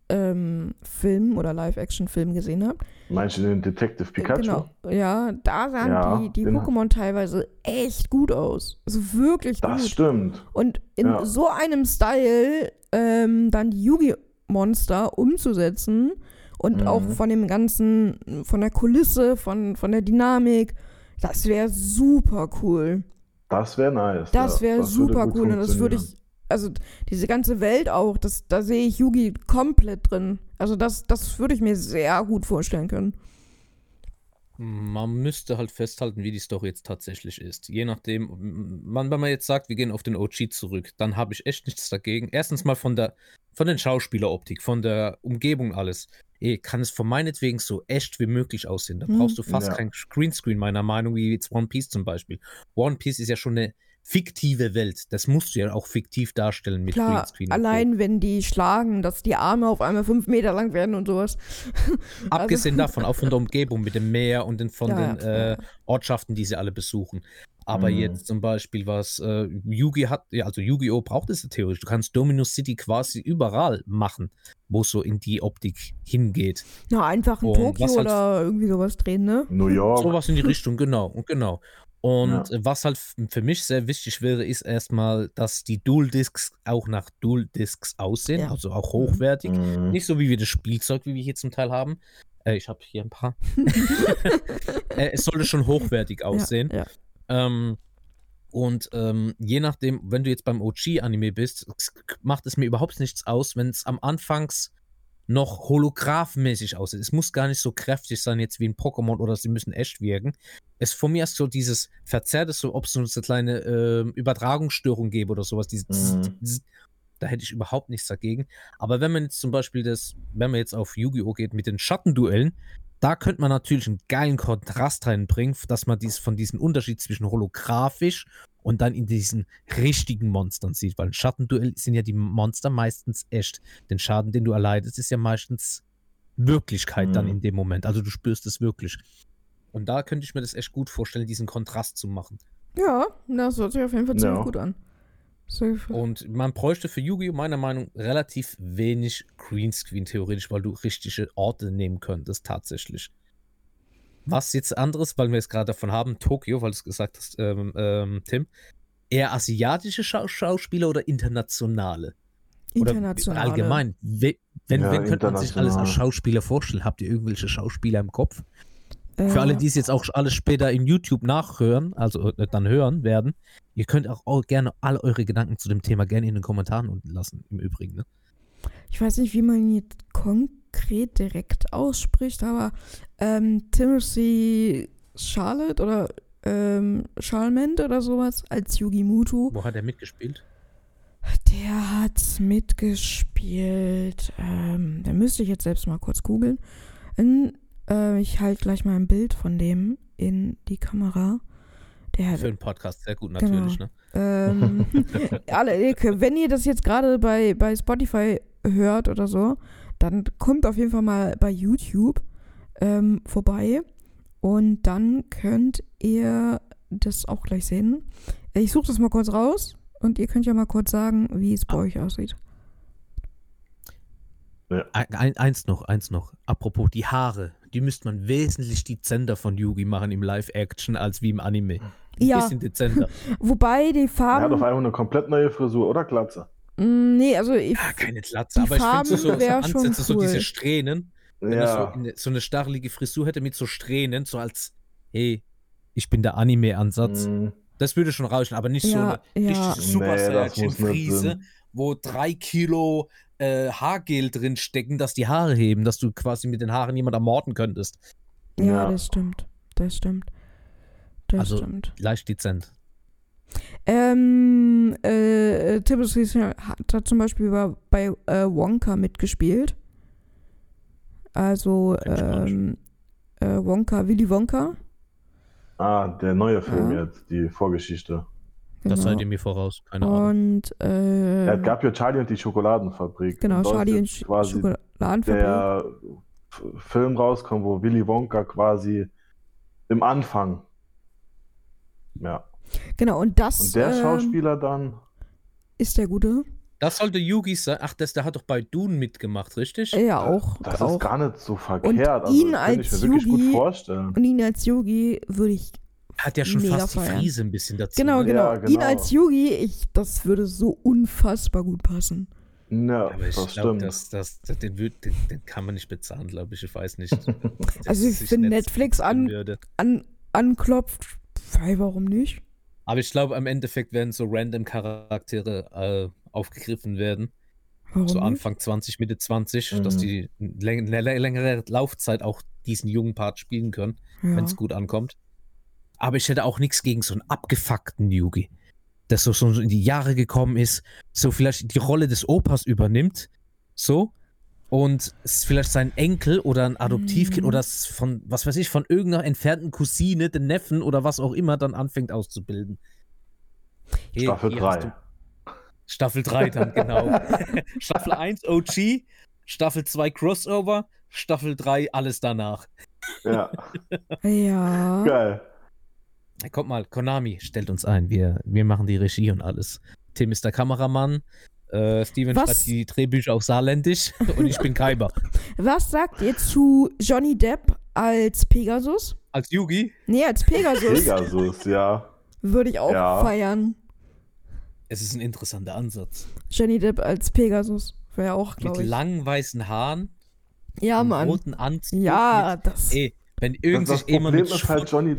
ähm, Film oder Live-Action-Film gesehen habt. Meinst du den Detective Pikachu? Genau, ja, da sahen Ja, die, die Pokémon teilweise echt gut aus. Also wirklich Das gut. stimmt. Und in Ja. so einem Style ähm, dann die Yugi-Monster umzusetzen und Mhm. auch von dem ganzen, von der Kulisse, von, von der Dynamik, das wäre super cool. Das wäre nice. Das ja. wäre würde super cool. Und das würde ich, also diese ganze Welt auch, das, da sehe ich Yugi komplett drin. Also das, das würde ich mir sehr gut vorstellen können. Man müsste halt festhalten, wie die Story jetzt tatsächlich ist. Je nachdem, man, wenn man jetzt sagt, wir gehen auf den OG zurück, dann habe ich echt nichts dagegen. Erstens mal von der, von den Schauspieleroptik, von der Umgebung alles. Eh, kann es von meinetwegen so echt wie möglich aussehen. Da Hm. brauchst du fast Ja. kein Greenscreen, meiner Meinung, wie jetzt One Piece zum Beispiel. One Piece ist ja schon eine fiktive Welt. Das musst du ja auch fiktiv darstellen mit Klar, Greenscreen. und so. allein wenn die schlagen, dass die Arme auf einmal fünf Meter lang werden und sowas. Abgesehen davon, auch von der Umgebung mit dem Meer und den, von Ja, den ja. äh, Ortschaften, die sie alle besuchen. Aber Mhm. jetzt zum Beispiel, was äh, Yugi hat, ja, also Yu-Gi-Oh! braucht es ja theoretisch. Du kannst Dominus City quasi überall machen, wo es so in die Optik hingeht. Na, einfach in Und Tokio halt- oder irgendwie sowas drehen, ne? New York. Sowas in die Richtung, genau. Und genau. Und Ja. äh, was halt für mich sehr wichtig wäre, ist erstmal, dass die Dual Discs auch nach Dual Discs aussehen, Ja. also auch hochwertig. Mhm. Nicht so wie wir das Spielzeug, wie wir hier zum Teil haben. Äh, ich habe hier ein paar. äh, es sollte schon hochwertig aussehen. Ja, ja. Ähm, und ähm, je nachdem, wenn du jetzt beim OG-Anime bist, macht es mir überhaupt nichts aus, wenn es am Anfangs noch holographmäßig aussieht. Es muss gar nicht so kräftig sein, jetzt wie ein Pokémon oder sie müssen echt wirken. Es von mir ist so dieses Verzerrte, so ob es so eine kleine ähm, Übertragungsstörung gäbe oder sowas. Diese Mhm. Da hätte ich überhaupt nichts dagegen. Aber wenn man jetzt zum Beispiel das, wenn man jetzt auf Yu-Gi-Oh! geht mit den Schattenduellen, da könnte man natürlich einen geilen Kontrast reinbringen, dass man dies, von diesem Unterschied zwischen holographisch und dann in diesen richtigen Monstern sieht. Weil ein Schattenduell sind ja die Monster meistens echt. Den Schaden, den du erleidest, ist ja meistens Wirklichkeit dann Mhm. in dem Moment. Also du spürst es wirklich. Und da könnte ich mir das echt gut vorstellen, diesen Kontrast zu machen. Ja, das hört sich auf jeden Fall ziemlich Ja. gut an. Und man bräuchte für Yu-Gi-Oh! meiner Meinung nach relativ wenig Greenscreen theoretisch, weil du richtige Orte nehmen könntest tatsächlich. Was jetzt anderes, weil wir jetzt gerade davon haben, Tokio, weil du es gesagt hast, ähm, ähm, Tim, eher asiatische Schau Schauspieler oder internationale? Oder International. allgemein, we wenn, Ja, wenn könnte man sich alles als. Schauspieler vorstellen? Habt ihr irgendwelche Schauspieler im Kopf? Für alle, Äh, die es jetzt auch alles später in YouTube nachhören, also äh, dann hören werden, ihr könnt auch, auch gerne alle eure Gedanken zu dem Thema gerne in den Kommentaren unten lassen, im Übrigen. Ne? Ich weiß nicht, wie man jetzt konkret direkt ausspricht, aber ähm, Timothy Charlotte oder ähm, Charlemagne oder sowas als Yugi Mutu, Wo hat er mitgespielt? der hat mitgespielt. Ähm, da müsste ich jetzt selbst mal kurz googeln. Äh, ich halte gleich mal ein Bild von dem in die Kamera. Der Für einen Podcast, sehr gut Genau. natürlich. Ne? Ähm, alle, wenn ihr das jetzt gerade bei, bei Spotify hört oder so, dann kommt auf jeden Fall mal bei YouTube ähm, vorbei und dann könnt ihr das auch gleich sehen. Ich suche das mal kurz raus und ihr könnt ja mal kurz sagen, wie es bei euch aussieht. Ein, ein, eins noch, eins noch. Apropos die Haare. Die müsste man wesentlich dezenter von Yugi machen im Live-Action als wie im Anime. Ein Ja. bisschen dezenter. Wobei die Er hat auf Farben. einmal eine komplett neue Frisur oder Glatze. Mm, nee, also ich, Ja, keine Glatze, aber ich finde so, so, so Ansätze, so cool. diese Strähnen. Wenn er so, Ja. eine, so eine stachelige Frisur hätte mit so Strähnen, so als, hey, ich bin der Anime-Ansatz. Mm, Das würde schon reichen, aber nicht so Ja, eine ja. Super Nee, sein. wo drei Kilo äh, Haargel drin stecken, dass die Haare heben, dass du quasi mit den Haaren jemand ermorden könntest. ja, Ja. das stimmt. Das stimmt. Das Also- stimmt. Leicht dezent. Ähm, äh, Timothy Chalamet hat da zum Beispiel bei, bei äh, Wonka mitgespielt. Also, ähm, äh, Wonka, Willy Wonka. Ah, der neue Film Ja. jetzt, die Vorgeschichte. Das Genau. seid ihr mir voraus. Keine Ahnung. Und, äh, Er gab ja Charlie und die Schokoladenfabrik. genau, Und Charlie und Sch quasi Schokoladenfabrik. der F- Film rauskommt, wo Willy Wonka quasi im Anfang. Ja. Genau, und das Und der ähm, Schauspieler dann. ist der Gute. Das sollte Yugi sein. Ach, das, der hat doch bei Dune mitgemacht, richtig? Ja, auch. Das auch. ist gar nicht so verkehrt. ihn das könnte ich als mir wirklich gut Yugi- vorstellen. Und ihn als Yogi würde ich. Hat ja schon Mega fast die feiern. Friese ein bisschen dazu. Genau, ne? genau. Ja, Ihn genau. als Yogi, ich, das würde so unfassbar gut passen. Ja, Aber ich das glaube, stimmt. das, das, den, den, den kann man nicht bezahlen, glaube ich. Ich weiß nicht. Also finde Netflix an- würde. An, anklopft, warum nicht? Aber ich glaube, im Endeffekt werden so random Charaktere äh, aufgegriffen werden. Warum so? Anfang 20, Mitte 20, dass Mhm. die läng längere Laufzeit auch diesen jungen Part spielen können, Ja. wenn es gut ankommt. Aber ich hätte auch nichts gegen so einen abgefuckten Yugi, der so, so in die Jahre gekommen ist, so vielleicht die Rolle des Opas übernimmt, so, und es vielleicht sein Enkel oder ein Adoptivkind Mhm. oder von, was weiß ich, von irgendeiner entfernten Cousine, den Neffen oder was auch immer dann anfängt auszubilden. Hey, Staffel hier hast 3. du- Staffel 3 dann, genau. Staffel 1 OG, Staffel 2 Crossover, Staffel 3 alles danach. Ja, Ja. geil. Kommt mal, Konami stellt uns ein. Wir, wir machen die Regie und alles. Tim ist der Kameramann. Äh, Steven Was? schreibt die Drehbücher auf Saarländisch und ich bin Kaiber. Was sagt ihr zu Johnny Depp als Pegasus? Als Yugi, Nee, als Pegasus Pegasus, ja. würde ich auch Ja. feiern. es ist ein interessanter Ansatz. Johnny Depp als Pegasus wäre auch, Mit glaube ich. langen weißen Haaren, Ja, Mann. roten Anzug. Ja, Mit, das. ey, wenn Das, irgend das sich jemand Problem ist halt, Johnny,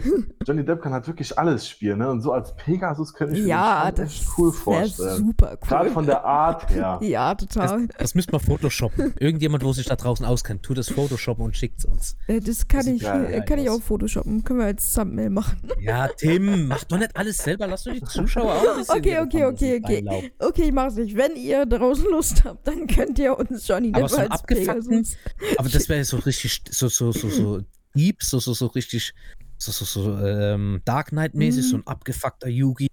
Johnny Depp kann halt wirklich alles spielen, ne? Und so als Pegasus könnte ich mir Ja, das das echt cool vorstellen. super Gerade cool. von der Art her. Ja, das, total. das müsste man photoshoppen. Irgendjemand, wo sich da draußen auskennt, tut das photoshoppen und schickt es uns. Äh, Das kann sieht ich, geil äh, kann ich auch photoshoppen. Können wir als Thumbnail machen. Ja, Tim, mach doch nicht alles selber. Lass doch die Zuschauer auch ein bisschen Okay, okay, okay, okay. Okay, ich mach's nicht. Wenn ihr draußen Lust habt, dann könnt ihr uns Johnny Aber Depp so einen als Pegasus. aber das wäre so richtig, so, so, so, so deep, so, so, so richtig, so, so, so, ähm, Dark Knight-mäßig, Mhm. so ein abgefuckter Yugi.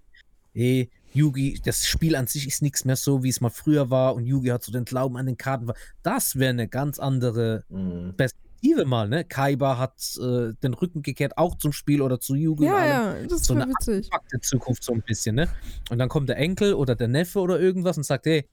Ey, Yugi, das Spiel an sich ist nichts mehr so, wie es mal früher war und Yugi hat so den Glauben an den Karten. Das wäre eine ganz andere Mhm. Perspektive mal, ne? Kaiba hat äh, den Rücken gekehrt, auch zum Spiel oder zu Yugi. Ja, ja, das So eine witzig. abgefuckte Zukunft so ein bisschen, ne? Und dann kommt der Enkel oder der Neffe oder irgendwas und sagt, hey,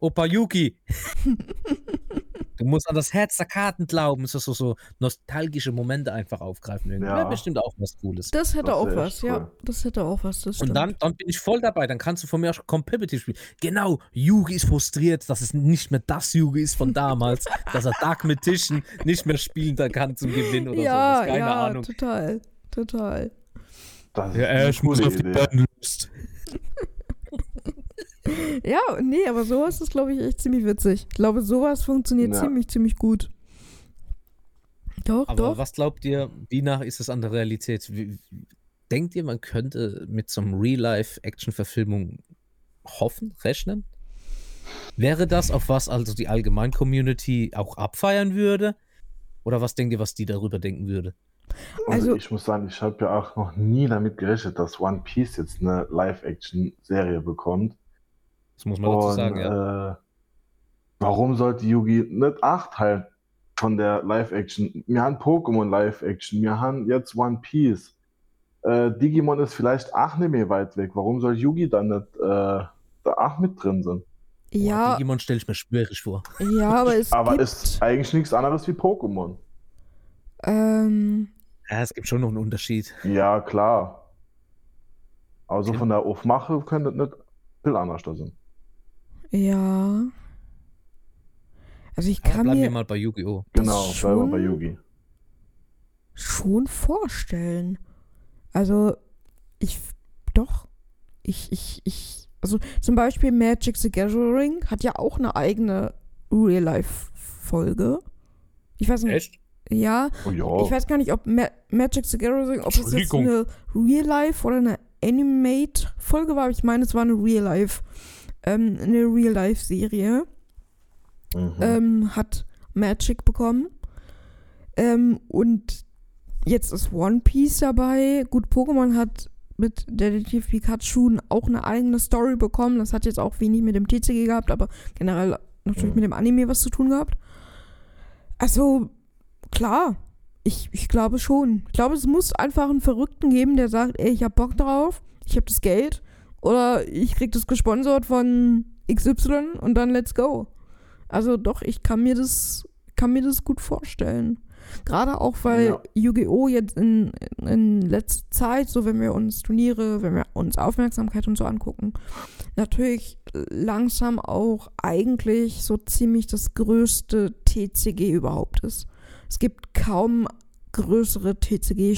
Opa Yuki, du musst an das Herz der Karten glauben. So, so, so nostalgische Momente einfach aufgreifen. Irgendwie. Ja. Wäre bestimmt auch was Cooles. Das hätte Das auch was, echt ja. cool. Das hätte auch was. Und dann, dann bin ich voll dabei. Dann kannst du von mir auch competitive spielen. Genau, Yugi ist frustriert, dass es nicht mehr das Yugi ist von damals, dass er Dark Magician nicht mehr spielen kann zum Gewinn oder ja, sowas. Keine ja, Ahnung. total. Total. Das ist eine coole Idee. Burnlust. Ja, nee, aber sowas ist, glaube ich, echt ziemlich witzig. Ich glaube, sowas funktioniert Ja. ziemlich, ziemlich gut. Doch, Aber doch. was glaubt ihr, wie nach ist es an der Realität? Wie, denkt ihr, man könnte mit so einem Real-Life-Action-Verfilmung hoffen, rechnen? Wäre das, auf was also die Allgemein-Community auch abfeiern würde? Oder was denkt ihr, was die darüber denken würde? Also, Also- ich muss sagen, ich habe ja auch noch nie damit gerechnet, dass One Piece jetzt eine Live-Action-Serie bekommt. Das muss man dazu Und sagen, ja. äh, warum sollte Yugi nicht acht teilen von der Live-Action? Wir haben Pokémon Live-Action, wir haben jetzt One Piece. Äh, Digimon ist vielleicht auch nicht mehr weit weg. Warum soll Yugi dann nicht äh, da auch mit drin sein? Ja, Digimon stelle ich mir schwierig vor. ja, aber es Aber gibt, ist eigentlich nichts anderes wie Pokémon. ähm, Ja, es gibt schon noch einen Unterschied. Ja, klar. Also Okay. von der Aufmache könnte nicht viel anders da sein. Ja. Also ich Aber kann bleiben wir mir mal bei Yu-Gi-Oh! Genau, bleiben wir bei schon- Yugi. schon vorstellen. Also, ich, doch, ich, ich, ich, also zum Beispiel Magic the Gathering hat ja auch eine eigene Real-Life-Folge. Ich weiß nicht, Echt? ja, Oh ja. ich weiß gar nicht, ob Ma Magic the Gathering, ob es jetzt eine Real-Life oder eine Animate-Folge war, aber ich meine, es war eine Real-Life, ähm, eine Real-Life-Serie Mhm. ähm, hat Magic bekommen. Ähm, und jetzt ist One Piece dabei. Gut, Pokémon hat mit Detektiv Pikachu auch eine eigene Story bekommen. Das hat jetzt auch wenig mit dem TCG gehabt, aber generell natürlich Mhm. mit dem Anime was zu tun gehabt. Also, klar. Ich, ich glaube schon. Ich glaube, es muss einfach einen Verrückten geben, der sagt, ey, ich hab Bock drauf, ich hab das Geld oder ich krieg das gesponsert von XY und dann let's go. Also doch, ich kann mir das, kann mir das gut vorstellen. Gerade auch, weil Ja. Yu-Gi-Oh! jetzt in, in letzter Zeit, so wenn wir uns Turniere, wenn wir uns Aufmerksamkeit und so angucken, natürlich langsam auch eigentlich so ziemlich das größte TCG überhaupt ist. Es gibt kaum größere TCG,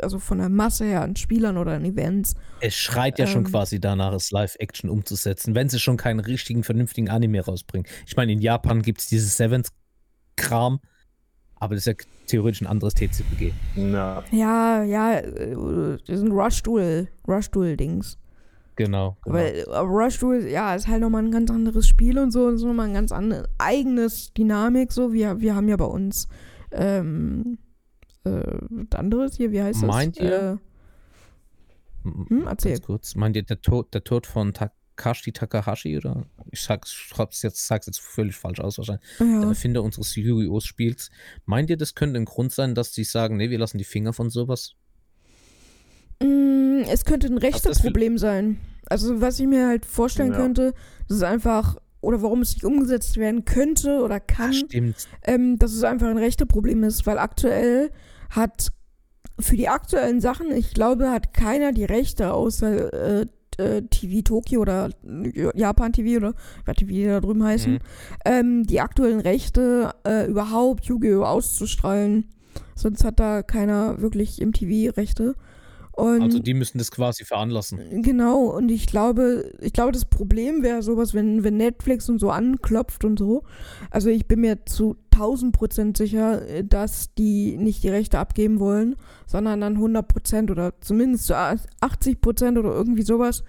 also von der Masse her an Spielern oder an Events. Es schreit ja schon Ähm. quasi danach, es Live-Action umzusetzen, wenn sie schon keinen richtigen, vernünftigen Anime rausbringen. Ich meine, in Japan gibt es dieses Seventh-Kram, aber das ist ja theoretisch ein anderes TCG. Ja. Ja, ja, äh, das sind Rush-Duel, Rush-Duel-Dings. Genau. genau. Weil Rush Duel, ja, ist halt nochmal ein ganz anderes Spiel und so, ist nochmal ein ganz anderes, eigenes Dynamik, so. Wir, wir haben ja bei uns, ähm, äh, was anderes hier, wie heißt das? Meint ihr? Äh, hm, erzähl. Ganz kurz. Meint ihr der Tod, der Tod von Takashi Takahashi oder? Ich sag's, schreib's jetzt, sag's jetzt völlig falsch aus wahrscheinlich. Der ja. Erfinder unseres Yu-Gi-Oh! Spiels. Meint ihr, das könnte ein Grund sein, dass die sagen, nee, wir lassen die Finger von sowas? Mm, es könnte ein das für- Rechteproblem sein. Also, was ich mir halt vorstellen Ja. könnte, das ist einfach, oder warum es nicht umgesetzt werden könnte oder kann, stimmt. ähm, dass es einfach ein Rechteproblem ist, weil aktuell hat für die aktuellen Sachen, ich glaube, hat keiner die Rechte außer äh, äh, TV Tokio oder Japan TV oder was TV da drüben heißen, Mhm. ähm, die aktuellen Rechte äh, überhaupt Yu-Gi-Oh! auszustrahlen. Sonst hat da keiner wirklich im TV Rechte. Und Also die müssen das quasi veranlassen. Genau, und ich glaube, ich glaube, das Problem wäre sowas, wenn, wenn Netflix und so anklopft und so. Also ich bin mir zu 1000 Prozent sicher, äh, dass die nicht die Rechte abgeben wollen, sondern dann 100 Prozent oder zumindest zu 80 Prozent oder irgendwie sowas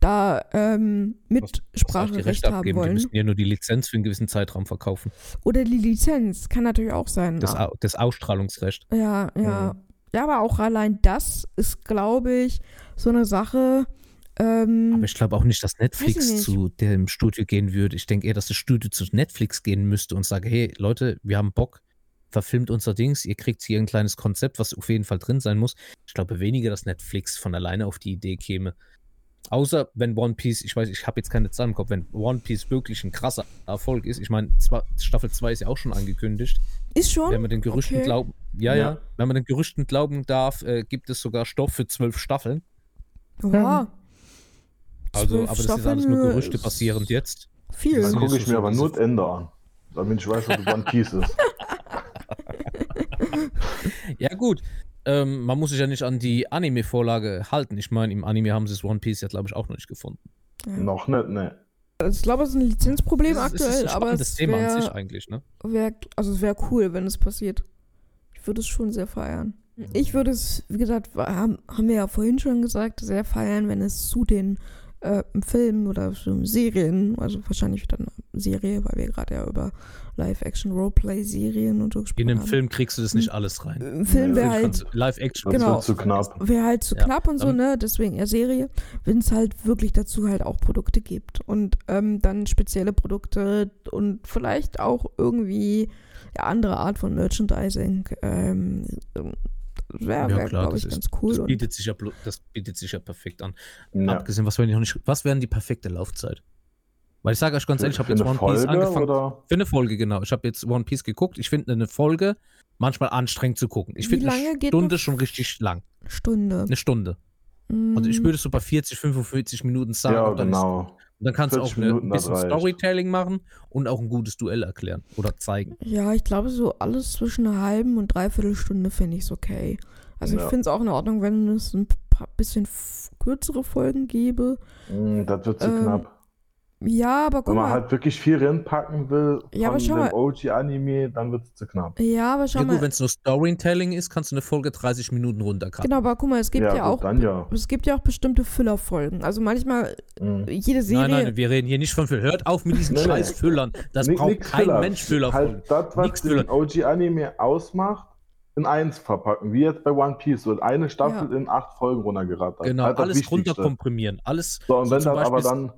da ähm, die Mitspracherecht Rechte haben abgeben? Die wollen. müssen ja nur die Lizenz für einen gewissen Zeitraum verkaufen. Oder die Lizenz, kann natürlich auch sein. Das. Au- das Ausstrahlungsrecht. Ja, ja. Mhm. Ja, aber auch allein das ist, glaube ich, so eine Sache. Ähm, Aber ich glaube auch nicht, dass Netflix nicht. zu dem Studio gehen würde. Ich denke eher, dass das Studio zu Netflix gehen müsste und sage, hey Leute, wir haben Bock, verfilmt unser Dings, ihr kriegt hier ein kleines Konzept, was auf jeden Fall drin sein muss. Ich glaube weniger, dass Netflix von alleine auf die Idee käme. Außer wenn One Piece, ich weiß, ich habe jetzt keine Zahlen im Kopf, wenn One Piece wirklich ein krasser Erfolg ist. Ich meine, Staffel 2 ist ja auch schon angekündigt. ist schon. Wenn man den Gerüchten Okay. glauben, ja, Ja. ja, wenn man den Gerüchten glauben darf, äh, gibt es sogar Stoff für zwölf Staffeln. Oha. Also, Zwölf aber das ist alles Staffeln, nur Gerüchte ist basierend jetzt. Viel. Dann gucke ich mir aber nur das Ende an. Damit ich weiß, was One Piece ist. Ja, gut. Ähm, man muss sich ja nicht an die Anime-Vorlage halten. Ich meine, im Anime haben sie das One Piece ja, glaube ich, auch noch nicht gefunden. Ja. Noch nicht, ne. Also ich glaube, es ist ein Lizenzproblem Das aktuell, das ist ein aber es Thema an sich eigentlich, ne? wär, also es wäre cool, wenn es passiert. Ich würde es schon sehr feiern. Ich würde es, wie gesagt, haben, haben wir ja vorhin schon gesagt, sehr feiern, wenn es zu den äh, Filmen oder Serien, also wahrscheinlich wieder eine Serie, weil wir gerade ja über Live-Action-Roleplay-Serien und so In gesprochen einem haben. Film kriegst du das nicht alles rein. Im Film wäre Film halt du- Live-Action. Genau. zu knapp. Wäre halt zu Ja, knapp und so, dann- ne? Deswegen eher Serie, wenn es halt wirklich dazu halt auch Produkte gibt. Und ähm, dann spezielle Produkte und vielleicht auch irgendwie ja, andere Art von Merchandising. Ähm, wäre, Ja, wär, klar, glaube ich, das, ist, ganz cool. das, bietet sich ja, das bietet sich ja perfekt an. Ja. Abgesehen, was wäre die, noch nicht- was wären die perfekte Laufzeit? Weil ich sage euch ganz ehrlich, ich habe jetzt One Piece Folge angefangen. oder? Für eine Folge, genau. Ich habe jetzt One Piece geguckt. Ich finde eine Folge manchmal anstrengend zu gucken. Ich Wie finde lange eine geht Stunde eine schon richtig lang. Stunde. Eine Stunde. Also ich Mm, würde so bei 40, 45 Minuten sagen. Ja, ist, genau. und dann kannst du 40 auch eine, ein das bisschen reicht. Storytelling machen und auch ein gutes Duell erklären oder zeigen. Ja, ich glaube, so alles zwischen einer halben und dreiviertel Stunde finde ich es okay. Also ich Ja. finde es auch in Ordnung, wenn es ein paar bisschen kürzere Folgen gäbe. Mm, Das wird zu Ähm, knapp. Ja, aber guck Wenn man mal. halt wirklich viel reinpacken will Ja, aber von dem mal. OG-Anime, dann wird es zu knapp. ja, aber schau ja gut, mal. wenn es nur Storytelling ist, kannst du eine Folge 30 Minuten runtercutten. Genau, aber guck mal, es gibt ja, ja, auch gut, dann ja. es gibt ja auch bestimmte Füllerfolgen. Also manchmal Mm. jede Serie. Nein, nein, wir reden hier nicht von Füllern. Hört auf mit diesen scheiß Füllern. Das Ni- braucht nix kein Filler. Mensch Füllerfolgen. Halt das, was Nix den. OG-Anime ausmacht, in eins verpacken. Wie jetzt bei One Piece wird eine Staffel Ja. in acht Folgen runtergerattert. Genau, Halt alles Wichtigste. runterkomprimieren. Alles. So, und so wenn das aber dann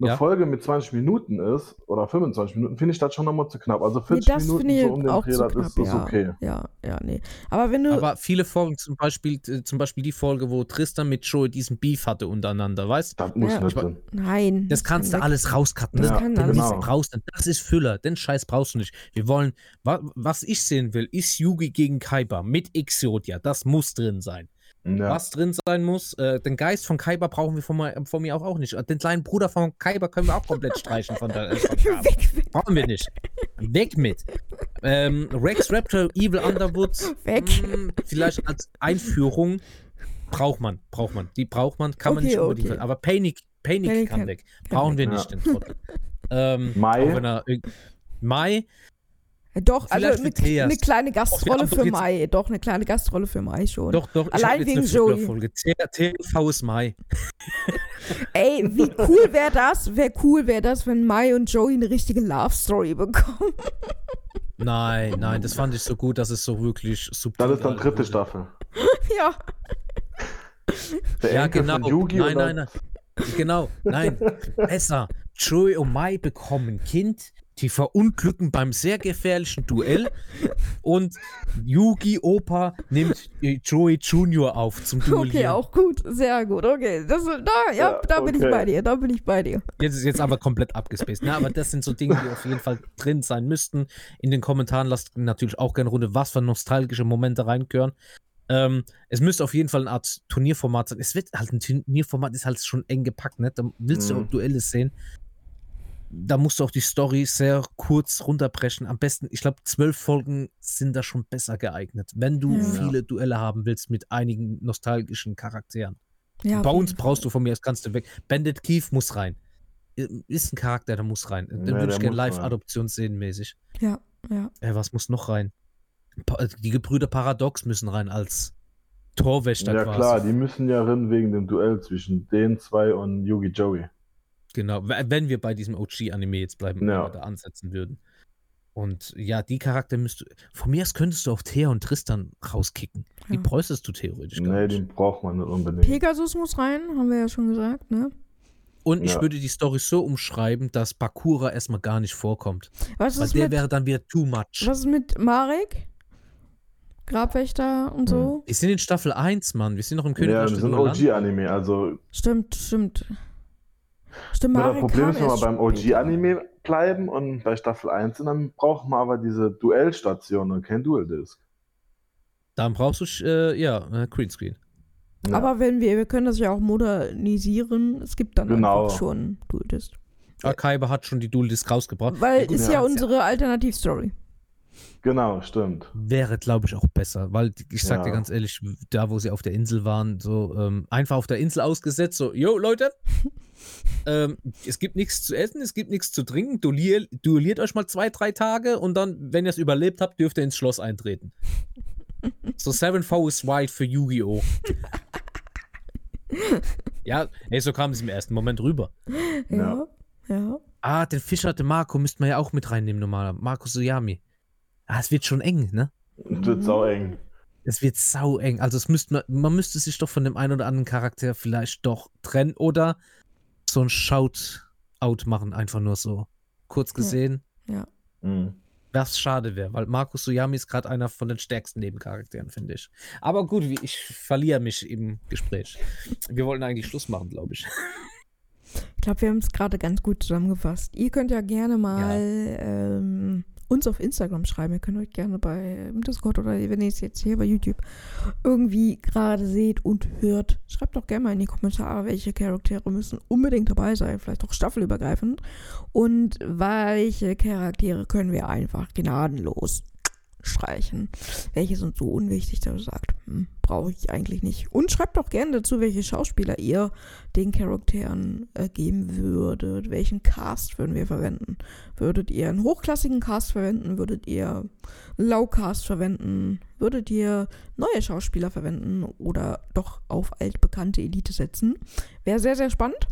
eine Ja. Folge mit 20 Minuten ist oder 25 Minuten, finde ich das schon nochmal zu knapp. Also Nee, 40 das Minuten finde ich so um den auch Dreh, zu das knapp, ist, ist ja. okay. Ja, ja, nee. Aber wenn du. Aber viele Folgen, zum Beispiel, äh, zum Beispiel die Folge, wo Tristan mit Joey diesen Beef hatte untereinander, weißt du? Das muss Ja. nicht Ich- drin. nein. Das kannst du kann weg. alles rauscutten. Das Das, kann das alles ist weg. raus. Das ist Füller. Den Scheiß brauchst du nicht. Wir wollen, wa, was ich sehen will, ist Yugi gegen Kaiba mit Exodia. Das muss drin sein. Ja. Was drin sein muss, äh, den Geist von Kaiba brauchen wir von, mir- von mir auch, auch nicht. Den kleinen Bruder von Kaiba können wir auch komplett streichen von der. Äh, von Kaiba. weg, weg, Brauchen wir nicht. Weg mit. Ähm, Rex Raptor, Evil Underwood. Weg. mh, vielleicht als Einführung braucht man, braucht man. Die braucht man, kann man Okay, nicht unbedingt. okay. Aber Panic, Panic, Panic kann kann- weg. kann Brauchen wir weg. nicht den Trottel. Ähm, Mai? Mai, Doch, also Vielleicht eine, für Theas. eine kleine Gastrolle doch für Mai. Doch, eine kleine Gastrolle für Mai schon. doch, doch, Allein wegen eine Joey. Folge. TV ist Mai. Ey, wie cool wäre das? Wäre cool wäre das, wenn Mai und Joey eine richtige Love Story bekommen. Nein, nein, das fand ich so gut, dass es so wirklich subtil Das ist dann dritte wurde. Staffel. ja. Der Ja, Enkel genau. von Yugi nein, oder- nein, nein. Genau, nein. Besser. Joey und Mai bekommen Kind, die verunglücken beim sehr gefährlichen Duell und Yugi Opa nimmt Joey Junior auf zum Duellieren. Okay, auch gut. Sehr gut. Okay. Das, da, ja, Ja, da bin ich okay. bei dir. Da bin ich bei dir. Jetzt ist jetzt aber komplett abgespaced. Na, aber das sind so Dinge, die auf jeden Fall drin sein müssten. In den Kommentaren lasst natürlich auch gerne runter, was für nostalgische Momente reinkören. Ähm, es müsste auf jeden Fall eine Art Turnierformat sein. Es wird halt ein Turnierformat, ist halt schon eng gepackt, ne? Da willst du Mhm. auch Duelle sehen. Da musst du auch die Story sehr kurz runterbrechen. Am besten, ich glaube, zwölf Folgen sind da schon besser geeignet, wenn du Ja. viele Duelle haben willst mit einigen nostalgischen Charakteren. Ja, Bei uns brauchst du von mir, das kannst du weg. Bandit Keith muss rein. Ist ein Charakter, der muss rein. Den Ja, würde der ich gerne. Live-Adoption sehen, mäßig. Ja, ja. Äh, was muss noch rein? Pa die Gebrüder Paradox müssen rein als Torwächter Ja quasi. klar, die müssen ja rein wegen dem Duell zwischen den zwei und Yugi Joey. Genau, wenn wir bei diesem OG-Anime jetzt bleiben, wir da ansetzen würden. Und ja, die Charakter müsst du. Von mir aus könntest du auch Thea und Tristan rauskicken. Die Ja. bräuchtest du theoretisch gar Nee, nicht. den braucht man nicht unbedingt. Pegasus muss rein, haben wir ja schon gesagt, ne? Und ich Ja. würde die Story so umschreiben, dass Bakura erstmal gar nicht vorkommt. Was Weil ist, der mit, wäre dann wieder too much. was ist mit Marek? Grabwächter und so? Wir sind in Staffel 1, Mann. Wir sind noch im Königreich Ja, ein Duellanten. OG-Anime, also Stimmt, stimmt. Stimmt, nur das Marek Problem ist, wenn wir beim. OG-Anime bleiben und bei Staffel 1 sind, dann brauchen wir aber diese Duellstation und kein Dual-Disc. Dann brauchst du, äh, ja, äh, Greenscreen. Ja. Aber wenn wir, wir können das ja auch modernisieren. Es gibt dann Genau. einfach schon Duelist. Archive hat schon die Dual Disc rausgebracht. Weil gut, ist ja. ja unsere Alternativstory. Genau, stimmt. Wäre, glaube ich, auch besser, weil ich sag dir Ja. ganz ehrlich, da wo sie auf der Insel waren, so ähm, einfach auf der Insel ausgesetzt, so, yo Leute, ähm, es gibt nichts zu essen, es gibt nichts zu trinken, duellier, duelliert euch mal zwei, drei Tage und dann, wenn ihr es überlebt habt, dürft ihr ins Schloss eintreten. So 7V is white für Yu-Gi-Oh! ja, ey, so kam es im ersten Moment rüber. Ja. Ja. Ah, den Fischer, den Marco, müsste man ja auch mit reinnehmen, normal. Marco Suyami. Ah, es wird schon eng, ne? Das wird sau eng. Es wird sau eng. Also es müsste man, man müsste sich doch von dem einen oder anderen Charakter vielleicht doch trennen oder so ein Shout-out machen, einfach nur so. Kurz gesehen, Mhm. was schade wäre, weil Markus Suyami ist gerade einer von den stärksten Nebencharakteren, finde ich. Aber gut, wie- ich verliere mich im Gespräch. Wir wollten eigentlich Schluss machen, glaube ich. Ich glaube, wir haben es gerade ganz gut zusammengefasst. Ihr könnt ja gerne mal ähm, uns auf Instagram schreiben. Ihr könnt euch gerne bei Discord oder wenn ihr es jetzt hier bei YouTube irgendwie gerade seht und hört, schreibt doch gerne mal in die Kommentare, welche Charaktere müssen unbedingt dabei sein, vielleicht auch staffelübergreifend. Und welche Charaktere können wir einfach gnadenlos streichen. Welche sind so unwichtig, dass ihr sagt, hm, brauche ich eigentlich nicht. Und schreibt doch gerne dazu, welche Schauspieler ihr den Charakteren äh, geben würdet. Welchen Cast würden wir verwenden? Würdet ihr einen hochklassigen Cast verwenden? Würdet ihr Low-Cast verwenden? Würdet ihr neue Schauspieler verwenden oder doch auf altbekannte Elite setzen? Wäre sehr, sehr spannend.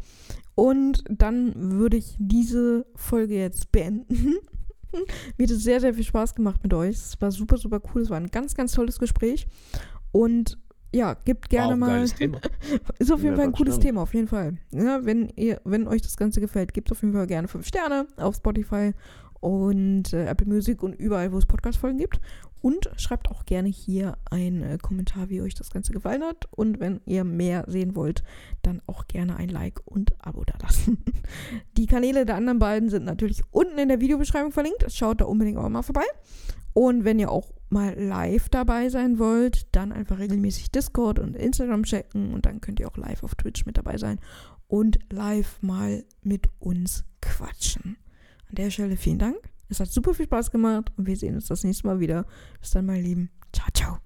Und dann würde ich diese Folge jetzt beenden. Mir hat es sehr, sehr viel Spaß gemacht mit euch. Es war super, super cool. Es war ein ganz, ganz tolles Gespräch. Und ja, gibt gerne Wow, mal. Ist auf jeden Ja, Fall ein cooles stimmt. Thema, auf jeden Fall. Ja, wenn, ihr, wenn euch das Ganze gefällt, gebt auf jeden Fall gerne 5 Sterne auf Spotify und äh, Apple Music und überall, wo es Podcast-Folgen gibt. Und schreibt auch gerne hier einen äh, Kommentar, wie euch das Ganze gefallen hat. Und wenn ihr mehr sehen wollt, dann auch gerne ein Like und Abo da lassen. Die Kanäle der anderen beiden sind natürlich unten in der Videobeschreibung verlinkt. Schaut da unbedingt auch mal vorbei. Und wenn ihr auch mal live dabei sein wollt, dann einfach regelmäßig Discord und Instagram checken und dann könnt ihr auch live auf Twitch mit dabei sein und live mal mit uns quatschen. An der Stelle vielen Dank. Es hat super viel Spaß gemacht und wir sehen uns das nächste Mal wieder. Bis dann, meine Lieben. Ciao, ciao.